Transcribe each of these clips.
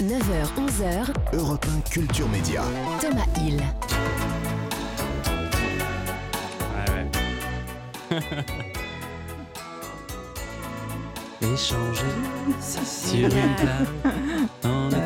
9h, 11h, Europe 1 Culture Média. Thomas Hill. Échanger sur une plage en.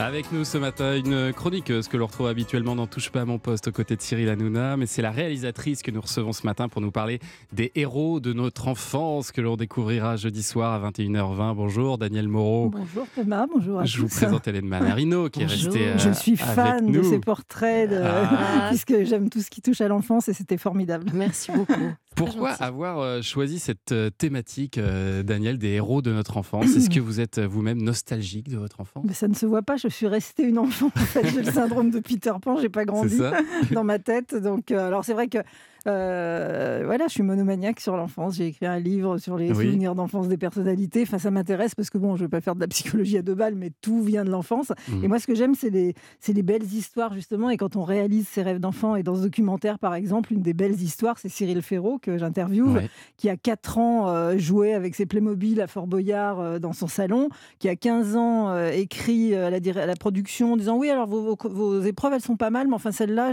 Avec nous ce matin, une chroniqueuse que l'on retrouve habituellement dans Touche pas à mon poste aux côtés de Cyril Hanouna, mais c'est la réalisatrice que nous recevons ce matin pour nous parler des héros de notre enfance que l'on découvrira jeudi soir à 21h20. Bonjour Daniel Moreau. Bonjour Thomas, bonjour à Je vous présente Hélène Manarino qui est restée euh, Je suis avec fan de ces portraits, de- Ah. puisque j'aime tout ce qui touche à l'enfance et c'était formidable. Merci beaucoup. Pourquoi avoir euh, choisi cette euh, thématique, euh, Daniel, des héros de notre enfance? Est-ce que vous êtes vous-même nostalgique de votre enfance? Mais ça ne se voit pas, je suis restée une enfant. En fait, j'ai le syndrome de Peter Pan, j'ai pas grandi dans ma tête. Donc, euh, alors c'est vrai que euh, voilà, je suis monomaniaque sur l'enfance. J'ai écrit un livre sur les Oui. souvenirs d'enfance des personnalités. Enfin, ça m'intéresse parce que bon, je vais pas faire de la psychologie à deux balles, mais tout vient de l'enfance. Mhm. Et moi, ce que j'aime, c'est les, les belles histoires justement. Et quand on réalise ses rêves d'enfant, et dans ce documentaire, par exemple, une des belles histoires, c'est Cyril Ferraud que j'interviewe Ouais. qui a 4 ans euh, joué avec ses Playmobil à Fort Boyard euh, dans son salon, qui a 15 ans écrit à, la, à production en disant oui alors vos, vos- vos épreuves elles sont pas mal mais enfin celle-là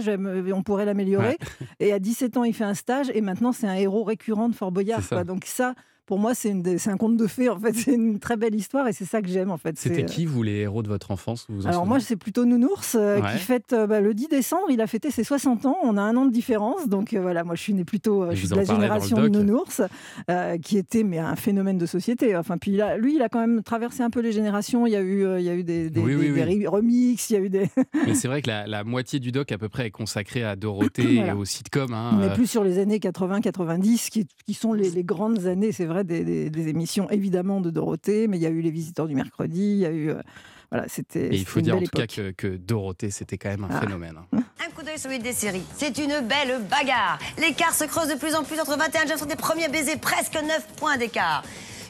on pourrait l'améliorer et à 17 ans il fait un stage et maintenant c'est un héros récurrent de Fort Boyard C'est ça. quoi. donc ça pour moi c'est une des- c'est un conte de fées en fait c'est une très belle histoire et c'est ça que j'aime en fait C'était euh, qui, vous, les héros de votre enfance vous vous en alors moi, c'est plutôt Nounours euh, Ouais. qui fête euh, bah, le 10 décembre. Il a fêté ses 60 ans. On a un an de différence. Donc euh, voilà, moi, je suis née plutôt je suis de la génération de. Nounours, qui était mais un phénomène de société. Enfin, puis il a- lui, il a quand même traversé un peu les générations. Il y a eu, il y a eu des, des, Oui, oui, des- oui. des remixes. Il y a eu des, Mais c'est vrai que la, la moitié du doc à peu près est consacrée à Dorothée Voilà. et aux sitcoms. hein, euh, plus sur les années 80-90, qui, qui sont les, les grandes années, c'est vrai, des, des- des émissions évidemment de Dorothée, mais il y a eu les Visiteurs du mercredi. Il y a eu, euh, voilà, c'était. Et il faut dire en tout cas que, que Dorothée, c'était quand même un Ah. phénomène. hein. Un coup d'œil sur l'une des séries. C'est une belle bagarre. L'écart se creuse de plus en plus entre 21 James sont des premiers baisers, presque 9 points d'écart.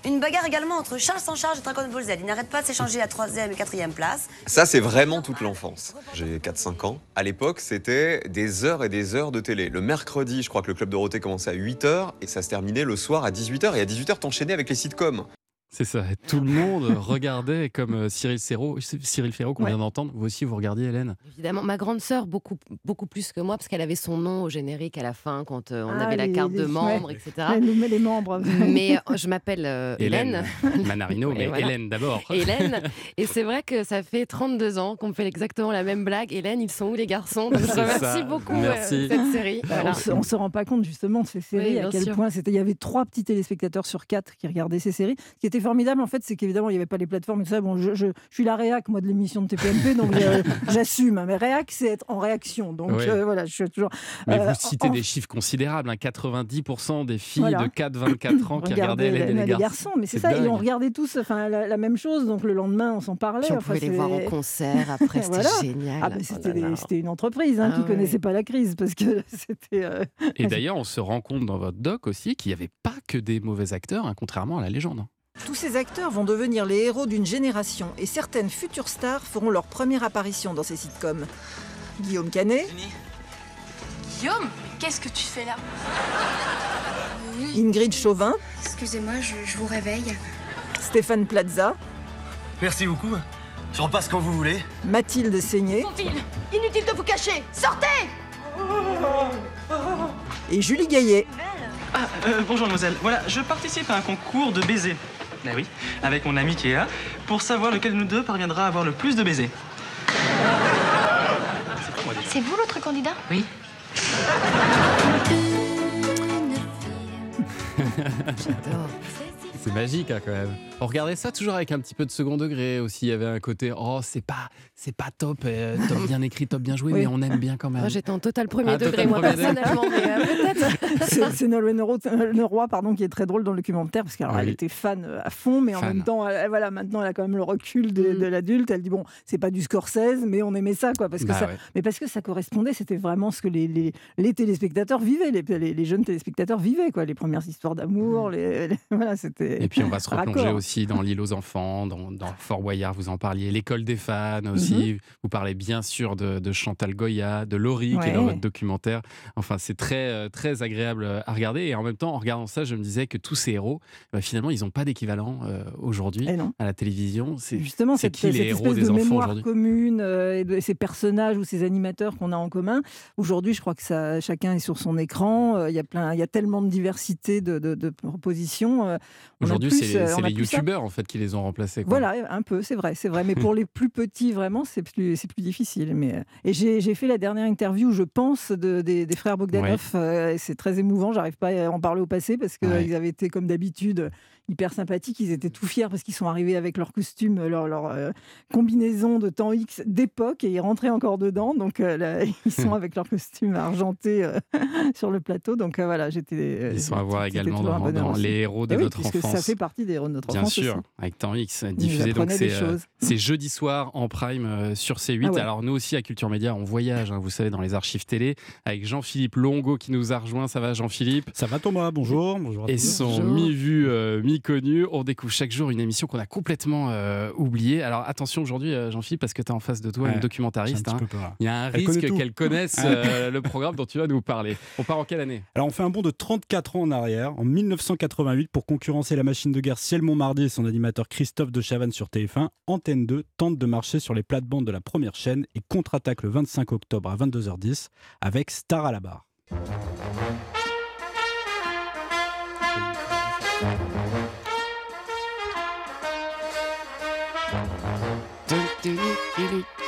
Une bagarre également entre Charles sans charge et Dragon Ball Z. Ils n'arrêtent pas de s'échanger la troisième et quatrième place. Ça, c'est vraiment toute l'enfance. J'ai 4-5 ans. À l'époque, c'était des heures et des heures de télé. Le mercredi, je crois que le Club Dorothée commençait à 8h et ça se terminait le soir à 18h. Et à 18h, t'enchaînais avec les sitcoms. C'est ça. Tout le monde regardait comme euh, Cyril Ferraud, Cyril Ferraud qu'on Ouais. vient d'entendre. Vous aussi, vous regardiez Hélène? Évidemment, ma grande sœur, beaucoup, beaucoup plus que moi, parce qu'elle avait son nom au générique à la fin, quand euh, on Ah, avait la carte les- de ouais. membre, etc. Les, les membres. Mais euh, je m'appelle euh, Hélène. Manarino, mais voilà. Hélène d'abord. Hélène. Et c'est vrai que ça fait 32 ans qu'on me fait exactement la même blague. Hélène, ils sont où les garçons? Donc, Je ça. beaucoup Merci. euh, cette série. Bah, Voilà. On se, on se rend pas compte justement de ces séries, Oui, à quel sûr. point. Il y avait trois petits téléspectateurs sur quatre qui regardaient ces séries. Ce qui était formidable en fait, c'est qu'évidemment il n'y avait pas les plateformes et tout ça. Bon, je, je- je suis la réac moi de l'émission de TPMP, donc euh, j'assume. Mais réac, c'est être en réaction. Donc euh, voilà, je suis toujours. Mais Euh, vous citez en- des chiffres considérables. hein. 90% des filles Voilà. de 4-24 ans qui regardaient et les, les garçons. garçons, mais c'est ça. Et dingue. on regardait tous, enfin la, la même chose. Donc le lendemain, on s'en parlait. Puis on Enfin, pouvait les voir en concert après, c'était Voilà. génial. Ah, ben, Oh c'était une entreprise hein, Ah qui ouais. connaissait pas la crise parce que c'était. euh, Et d'ailleurs, on se rend compte dans votre doc aussi qu'il n'y avait pas que des mauvais acteurs, hein, contrairement à la légende. Tous ces acteurs vont devenir les héros d'une génération et certaines futures stars feront leur première apparition dans ces sitcoms. Guillaume Canet, Guillaume, mais qu'est-ce que tu fais là? Ingrid Chauvin, Excusez-moi, je, je vous réveille. Stéphane Plaza, Merci beaucoup. Je repasse quand vous voulez. Mathilde Seigné Inutile de vous cacher Sortez et Julie Gaillet. Ah, euh, bonjour mademoiselle. Voilà, je participe à un concours de baisers. Ah oui, avec mon ami qui est là, pour savoir lequel de nous deux parviendra à avoir le plus de baisers. C'est vous l'autre candidat? Oui. J'adore. C'est magique hein, quand même. On regardait ça toujours avec un petit peu de second degré aussi. Il y avait un côté oh c'est pas c'est pas top, euh, top bien écrit, top bien joué, Oui. mais on aime bien quand même. Moi, j'étais en total premier Ah, degré, total moi, premier degré. personnellement, mais euh, peut-être. C'est c'est Nolwenn Leroy, pardon, qui est très drôle dans le documentaire, parce qu'elle Oui. elle était fan euh, à fond, mais en même temps, elle- voilà, maintenant, elle a quand même le recul de, Mm. de l'adulte. Elle dit, bon, c'est pas du Scorsese, mais on aimait ça, quoi. Parce que Bah ça, ouais. Mais parce que ça correspondait, c'était vraiment ce que les, les, les téléspectateurs vivaient, les, les, les jeunes téléspectateurs vivaient, quoi. Les premières histoires d'amour, Mm. les, les- voilà, c'était... Et puis on va se replonger aussi dans l'île aux enfants, dans, Fort Boyard, vous en parliez, l'école des fans aussi. Mhm. Vous parlez bien sûr de, Chantal Goya, de Laurie qui est dans votre documentaire. Enfin, c'est très, euh, très agréable euh, à regarder. Et en même temps, en regardant ça, je me disais que tous ces héros, bah, finalement, ils n'ont pas d'équivalent euh, aujourd'hui eh à la télévision. C'est justement c'est qui les héros des de enfants mémoire commune et de ces personnages ou ces animateurs qu'on a en commun. Aujourd'hui, je crois que ça, chacun est sur son écran. Il y a plein, il y a tellement de diversité de propositions. Aujourd'hui, c'est les, youtubeurs en fait qui les ont remplacés. Voilà, un peu, c'est vrai, c'est vrai. Mais pour les plus petits, vraiment, c'est plus, difficile. Mais et j'ai fait la dernière interview, je pense, de, des, frères Bogdanov. c'est très émouvant. J'arrive pas à en parler au passé parce qu'ils avaient été comme d'habitude hyper sympathiques. Ils étaient tout fiers parce qu'ils sont arrivés avec leur costume, leur, leur euh, combinaison de temps X d'époque et ils rentraient encore dedans. Donc euh, ils sont avec leur costume argenté euh, sur le plateau. Donc voilà, j'étais. Ils sont à voir également dans, les héros de eh notre enfance. Ça fait partie des héros de notre Bien enfance. Bien sûr, avec temps X diffusé. Donc c'est jeudi soir en prime sur C8. Ah Alors nous aussi à Culture Média, on voyage, hein, vous savez, dans les archives télé avec Jean-Philippe Longo qui nous a rejoint. Ça va Jean-Philippe? Ça va Thomas, bonjour. bonjour et son mi-vu, mi-connu. On découvre chaque jour une émission qu'on a complètement euh, oubliée. Alors attention aujourd'hui, euh, Jean-Philippe, parce que tu es en face de toi une documentariste. Hein. Il y a un risque qu'elle connaisse euh, le programme dont tu vas nous parler. On part en quelle année? Alors on fait un bond de 34 ans en arrière, en 1988, pour concurrencer la machine de guerre Ciel Montmardi et son animateur Christophe de Chavannes sur TF1. Antenne 2 tente de marcher sur les plates-bandes de la première chaîne et contre-attaque le 25 octobre à 22h10 avec Star à la barre.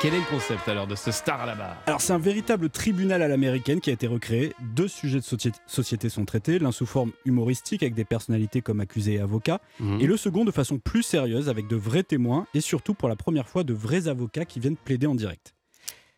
Quel est le concept alors de ce star à la barre? Alors c'est un véritable tribunal à l'américaine qui a été recréé. Deux sujets de société sont traités, l'un sous forme humoristique avec des personnalités comme accusés et avocats, mhm. et le second de façon plus sérieuse avec de vrais témoins et surtout pour la première fois de vrais avocats qui viennent plaider en direct.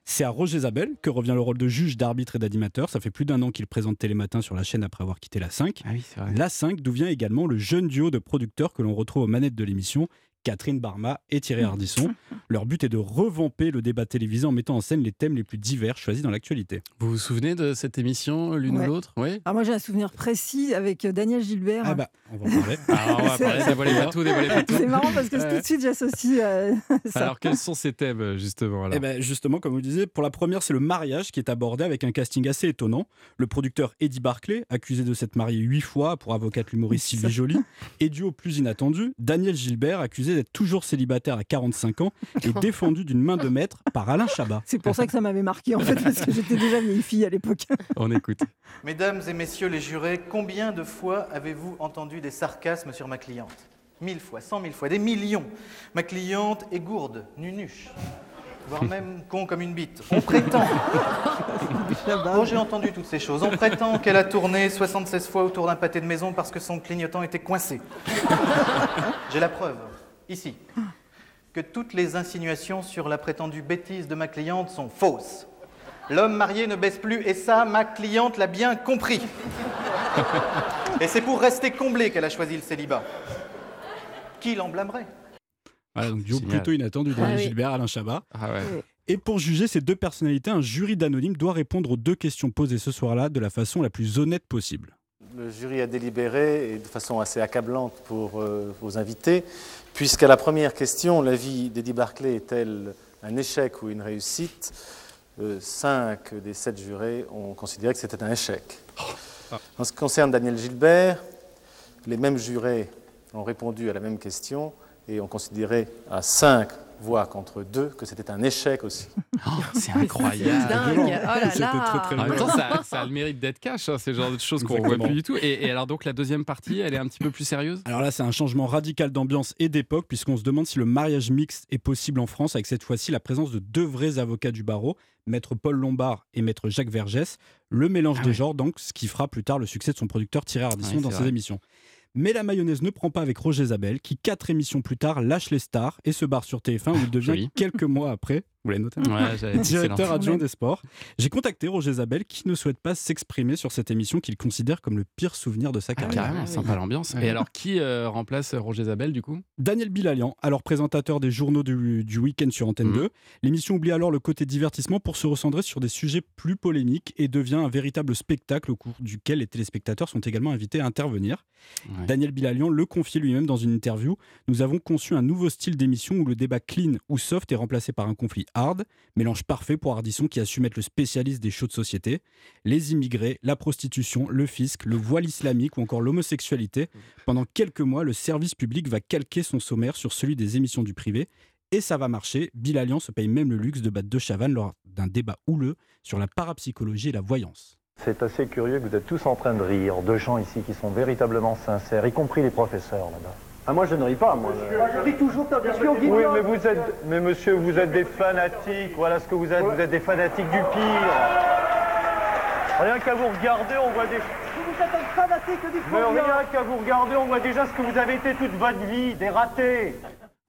C'est à Roger Zabel que revient le rôle de juge, d'arbitre et d'animateur. Ça fait plus d'un an qu'il présente Télématin sur la chaîne après avoir quitté la 5. Ah la 5, d'où vient également le jeune duo de producteurs que l'on retrouve aux manettes de l'émission, Catherine Barma et Thierry Ardisson. Leur but est de revamper le débat télévisé en mettant en scène les thèmes les plus divers choisis dans l'actualité. Vous vous souvenez de cette émission, l'une ou l'autre? Oui. Ah, moi, j'ai un souvenir précis avec euh, Daniel Gilbert. Ah, bah, on va en parler. ah, on va parler, dévoilez pas tout, pas tout. C'est marrant parce que tout de suite, j'associe euh, ça. Alors, quels sont ces thèmes, justement eh ben, Justement, comme vous le disiez, pour la première, c'est le mariage qui est abordé avec un casting assez étonnant. Le producteur Eddie Barclay, accusé de s'être marié huit fois pour avocate l'humoriste Sylvie Joly, et duo plus inattendu, Daniel Gilbert, accusé d'être toujours célibataire à 45 ans et défendu d'une main de maître par Alain Chabat. C'est pour ça que ça m'avait marqué en fait, parce que j'étais déjà vieille fille à l'époque. On écoute. Mesdames et messieurs les jurés, combien de fois avez-vous entendu des sarcasmes sur ma cliente? Mille fois, cent mille fois, des millions. Ma cliente est gourde, nunuche voire même con comme une bite. On prétend. Oh, j'ai entendu toutes ces choses. On prétend qu'elle a tourné 76 fois autour d'un pâté de maison parce que son clignotant était coincé. J'ai la preuve ici, que toutes les insinuations sur la prétendue bêtise de ma cliente sont fausses. L'homme marié ne baisse plus, et ça, ma cliente l'a bien compris. Et c'est pour rester comblé qu'elle a choisi le célibat. Qui l'en blâmerait? Voilà, donc duo plutôt inattendu Daniel ah Gilbert, Alain Chabat. Ah et pour juger ces deux personnalités, un jury d'anonymes doit répondre aux deux questions posées ce soir-là de la façon la plus honnête possible. Le jury a délibéré, et de façon assez accablante pour euh, vos invités, puisqu'à la première question, l'avis d'Eddie Barclay est-elle un échec ou une réussite euh, Cinq des sept jurés ont considéré que c'était un échec. En ce qui concerne Daniel Gilbert, les mêmes jurés ont répondu à la même question et ont considéré à cinq voix contre deux que c'était un échec aussi. Oh, c'est incroyable. dingue. Oh là là. Très, en même temps, ça, a le mérite d'être cash, hein, c'est le genre de choses qu'on ne voit plus du tout. Et, alors donc la deuxième partie, elle est un petit peu plus sérieuse? Alors là, c'est un changement radical d'ambiance et d'époque, puisqu'on se demande si le mariage mixte est possible en France, avec cette fois-ci la présence de deux vrais avocats du barreau, maître Paul Lombard et maître Jacques Vergès. Le mélange ah des genres, donc, ce qui fera plus tard le succès de son producteur Thierry Ardisson dans ses émissions. Mais la mayonnaise ne prend pas avec Roger Zabel, qui quatre émissions plus tard lâche les stars et se barre sur TF1 où il devient quelques mois après Vous l'avez noté Ouais, Directeur adjoint des sports. J'ai contacté Roger Zabel qui ne souhaite pas s'exprimer sur cette émission qu'il considère comme le pire souvenir de sa Ah, carrière. carrément, sympa l'ambiance. Et alors, qui euh, remplace Roger Zabel du coup? Daniel Bilalian, alors présentateur des journaux du, du week-end sur Antenne Mhm. 2. L'émission oublie alors le côté divertissement pour se recentrer sur des sujets plus polémiques et devient un véritable spectacle au cours duquel les téléspectateurs sont également invités à intervenir. Ouais. Daniel Bilalian le confie lui-même dans une interview. Nous avons conçu un nouveau style d'émission où le débat clean ou soft est remplacé par un conflit hard, mélange parfait pour Ardisson qui a su mettre le spécialiste des shows de société. Les immigrés, la prostitution, le fisc, le voile islamique ou encore l'homosexualité. Pendant quelques mois, le service public va calquer son sommaire sur celui des émissions du privé. Et ça va marcher. Bilalian se paye même le luxe de battre De Chavannes lors d'un débat houleux sur la parapsychologie et la voyance. C'est assez curieux que vous êtes tous en train de rire, de gens ici qui sont véritablement sincères, y compris les professeurs là-bas. Ah moi je ne ris pas, moi. Je ris toujours, t'as bien Oui, mais vous êtes, mais monsieur, vous êtes des fanatiques. Voilà ce que vous êtes. Vous êtes des fanatiques du pire. Rien qu'à vous regarder, on voit des. Vous êtes un fanatique du Mais pognon. rien qu'à vous regarder, on voit déjà ce que vous avez été toute votre vie, des ratés.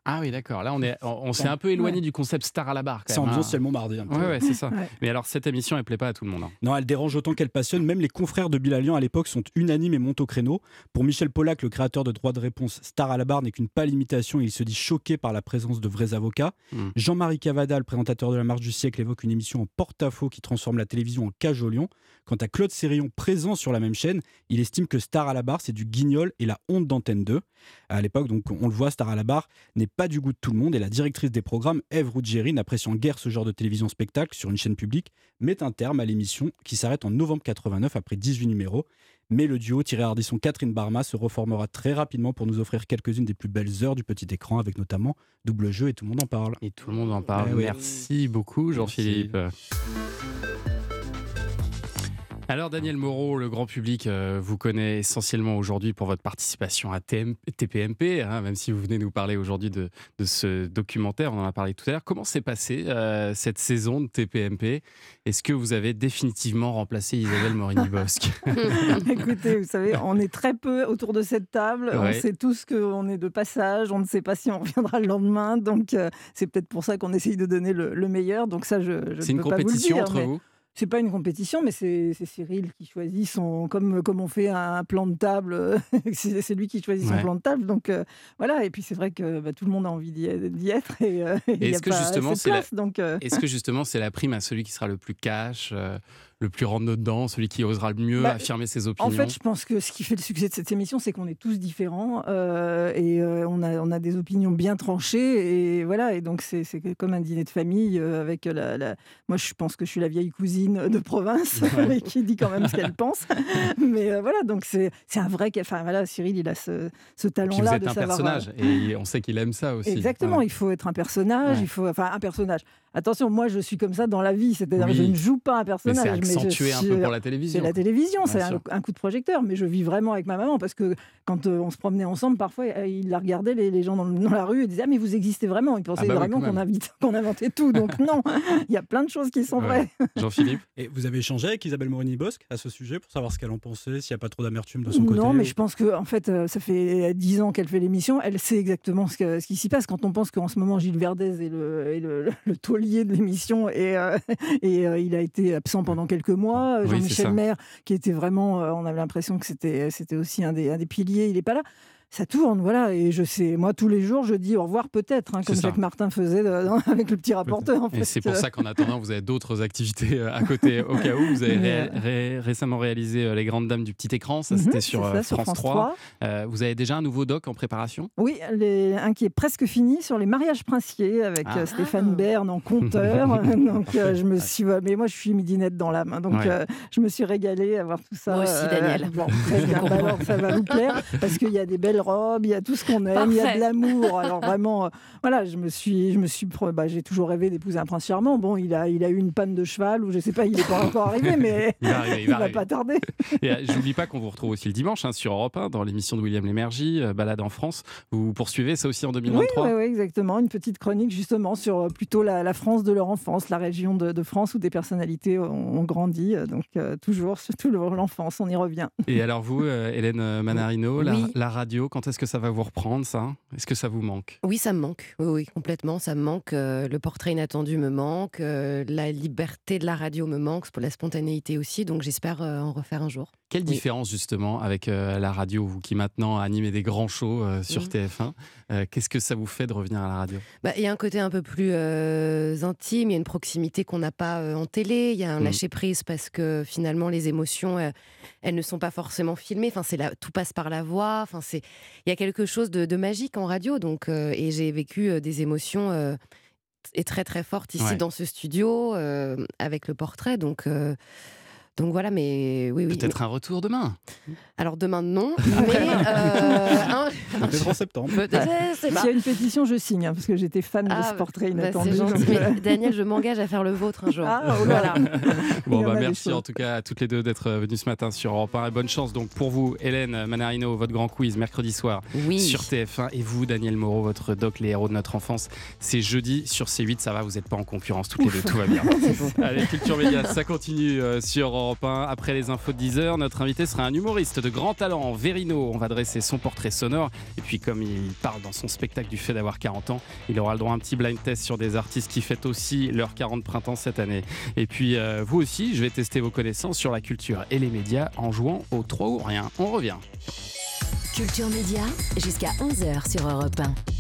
Ah oui, d'accord. Là, on est, on, on s'est un peu éloigné du concept star à la barre. quand C'est même, ambiance hein. ciel Montmardi. un peu. Ouais, ouais, c'est ça. Ouais. Mais alors, cette émission, elle plaît pas à tout le monde. hein. Non, elle dérange autant qu'elle passionne. Même les confrères de Bilalian à l'époque sont unanimes et montent au créneau. Pour Michel Pollack, le créateur de Droit de réponse, Star à la barre n'est qu'une pâle imitation et il se dit choqué par la présence de vrais avocats. Mm. Jean-Marie Cavada, le présentateur de La Marche du siècle, évoque une émission en porte-à-faux qui transforme la télévision en cage au lion. Quant à Claude Sérillon, présent sur la même chaîne, il estime que Star à la barre, c'est du guignol et la honte d'Antenne 2. À l'époque, donc, on le voit, Star à la barre n'est pas du goût de tout le monde et la directrice des programmes, Ève Ruggieri, n'appréciant guère ce genre de télévision spectacle sur une chaîne publique, met un terme à l'émission qui s'arrête en novembre 89 après 18 numéros. Mais le duo Thierry Ardisson Catherine Barma se reformera très rapidement pour nous offrir quelques-unes des plus belles heures du petit écran avec notamment double jeu et tout le monde en parle. Et tout le monde en parle. Eh oui. Merci beaucoup, Jean-Philippe. Alors Daniel Moreau, le grand public euh, vous connaît essentiellement aujourd'hui pour votre participation à TM TPMP, hein, même si vous venez nous parler aujourd'hui de, de ce documentaire, on en a parlé tout à l'heure. Comment s'est passée euh, cette saison de TPMP Est-ce que vous avez définitivement remplacé Isabelle Morini-Bosque? Écoutez, vous savez, on est très peu autour de cette table. On sait tous qu'on est de passage. On ne sait pas si on reviendra le lendemain. Donc, euh, c'est peut-être pour ça qu'on essaye de donner le, le meilleur. Donc, ça, je, je C'est ne une peux pas vous le compétition dire, entre mais vous? C'est pas une compétition, mais c'est Cyril qui choisit son. Comme, comme on fait un plan de table, euh, c'est lui qui choisit son plan de table. Donc, euh, voilà. Et puis, c'est vrai que bah, tout le monde a envie d'y être. Et, euh, a Est-ce que justement c'est la... place, donc, euh, est-ce que justement c'est la prime à celui qui sera le plus cash, le plus rentre-dedans, celui qui osera le mieux Bah, affirmer ses opinions En fait, je pense que ce qui fait le succès de cette émission, c'est qu'on est tous différents euh, et euh, on, a, on a des opinions bien tranchées. Et voilà, et donc c'est comme un dîner de famille euh, avec la, la- Moi, je pense que je suis la vieille cousine de province Ouais. qui dit quand même ce qu'elle pense. Mais euh, voilà, donc c'est un vrai. Enfin voilà, Cyril, il a ce, ce talent-là de un savoir. personnage et on sait qu'il aime ça aussi. Exactement, Ouais. il faut être un personnage, Ouais. il faut, enfin un personnage. Attention, moi je suis comme ça dans la vie, c'est-à-dire que je ne joue pas un personnage. c'est je accentué un suis- peu pour la télévision, C'est la télévision, c'est un, un coup de projecteur, mais je vis vraiment avec ma maman parce que quand euh, on se promenait ensemble, parfois euh, il la regardait les, les gens dans, la rue et disait ah mais vous existez vraiment? Ils pensaient bah oui, vraiment qu'on inventait tout. Donc non, il y a plein de choses qui sont vraies. Jean-Philippe? Et vous avez échangé avec Isabelle Morini-Bosque à ce sujet pour savoir ce qu'elle en pensait, s'il n'y a pas trop d'amertume de son côté Non, mais ou- je pense que en fait, euh, ça fait dix ans qu'elle fait l'émission. Elle sait exactement ce, que- ce qui s'y passe. Quand on pense qu'en ce moment, Gilles Verdez est le, est le, le de l'émission et, euh, et euh, il a été absent pendant quelques mois. Oui, c'est Jean-Michel. Maire, qui était vraiment, euh, on avait l'impression que c'était c'était aussi un des, un des piliers. Il n'est pas là. Ça tourne, voilà. Et je sais, moi, tous les jours, je dis au revoir peut-être, hein, comme. Jacques Martin faisait de- dans- avec le petit rapporteur. En Et c'est pour ça qu'en attendant, vous avez d'autres activités euh, à côté au cas où. Vous avez ré- ré- récemment réalisé euh, Les Grandes Dames du Petit Écran, ça Mhm, c'était sur, ça, euh, sur France, France 3. 3. Euh, vous avez déjà un nouveau doc en préparation? Oui, les- un qui est presque fini sur les mariages princiers avec Ah. euh, Stéphane Bern en conteur. donc euh, je me suis, ouais, mais moi je suis midinette dans l'âme, hein, donc Ouais. euh, je me suis régalée à voir tout ça. Moi aussi, Daniel. bon, très bien, bah alors, ça va vous plaire parce qu'il y a des belles robes, il y a tout ce qu'on aime, il y a de l'amour. Alors vraiment, euh, voilà, je me suis, je me suis, bah, j'ai toujours rêvé d'épouser un prince charmant. Bon, il a, il a eu une panne de cheval ou je sais pas, il n'est pas encore arrivé, mais Il va arriver, il va pas tarder. Et euh, j'oublie pas qu'on vous retrouve aussi le dimanche hein, sur Europe 1 dans l'émission de William Lémergie, euh, Balade en France. Vous poursuivez ça aussi en Oui, 2023 oui, oui, exactement. Une petite chronique justement sur euh, plutôt la, la France de leur enfance, la région de, de France où des personnalités ont, ont grandi. Donc euh, toujours, surtout le- l'enfance, on y revient. Et alors vous, euh, Hélène Manarino, la radio, Quand est-ce que ça va vous reprendre, ça? Est-ce que ça vous manque? Oui, ça me manque. Oui, oui, complètement. Ça me manque. Euh, le portrait inattendu me manque. euh, la liberté de la radio me manque. Pour la spontanéité aussi. Donc, j'espère euh, en refaire un jour. Quelle Oui. différence justement avec la radio, vous qui maintenant animez des grands shows sur Mhm. TF1 euh, Qu'est-ce que ça vous fait de revenir à la radio? Bah, Il y a un côté un peu plus intime, il y a une proximité qu'on n'a pas en télé, il y a un Mm. lâcher-prise parce que finalement les émotions, elles ne sont pas forcément filmées, enfin, c'est tout passe par la voix, enfin, c'est, il y a quelque chose de, de magique en radio, donc, euh, et j'ai vécu euh, des émotions euh, et très très fortes ici Ouais. dans ce studio euh, avec le portrait, donc... donc voilà, mais oui, oui. Peut-être un retour demain Alors demain, non. Mais euh, un- Peut-être en septembre. Peut-être, S'il y a une pétition, je signe, hein, parce que j'étais fan de Ah, ce portrait bah, inattendu. gentil. Mais euh, Daniel, je m'engage à faire le vôtre un jour. Ah, oh là. voilà. Bon, bah merci en tout cas à toutes les deux d'être euh, venues ce matin sur Europe 1. Et bonne chance donc pour vous, Hélène Manarino, votre grand quiz mercredi soir Oui. sur TF1. Et vous, Daniel Moreau, votre doc Les héros de notre enfance, c'est jeudi sur C8. Ça va, vous n'êtes pas en concurrence toutes les deux, tout va bien. Allez, Culture Média, ça continue euh, sur Europe 1. Après les infos de 10h, notre invité sera un humoriste de grand talent, Verino. On va dresser son portrait sonore. Et puis, comme il parle dans son spectacle du fait d'avoir 40 ans, il aura le droit à un petit blind test sur des artistes qui fêtent aussi leurs 40 printemps cette année. Et puis, euh, vous aussi, je vais tester vos connaissances sur la culture et les médias en jouant au 3 ou rien. On revient. Culture Média, jusqu'à 11h sur Europe 1.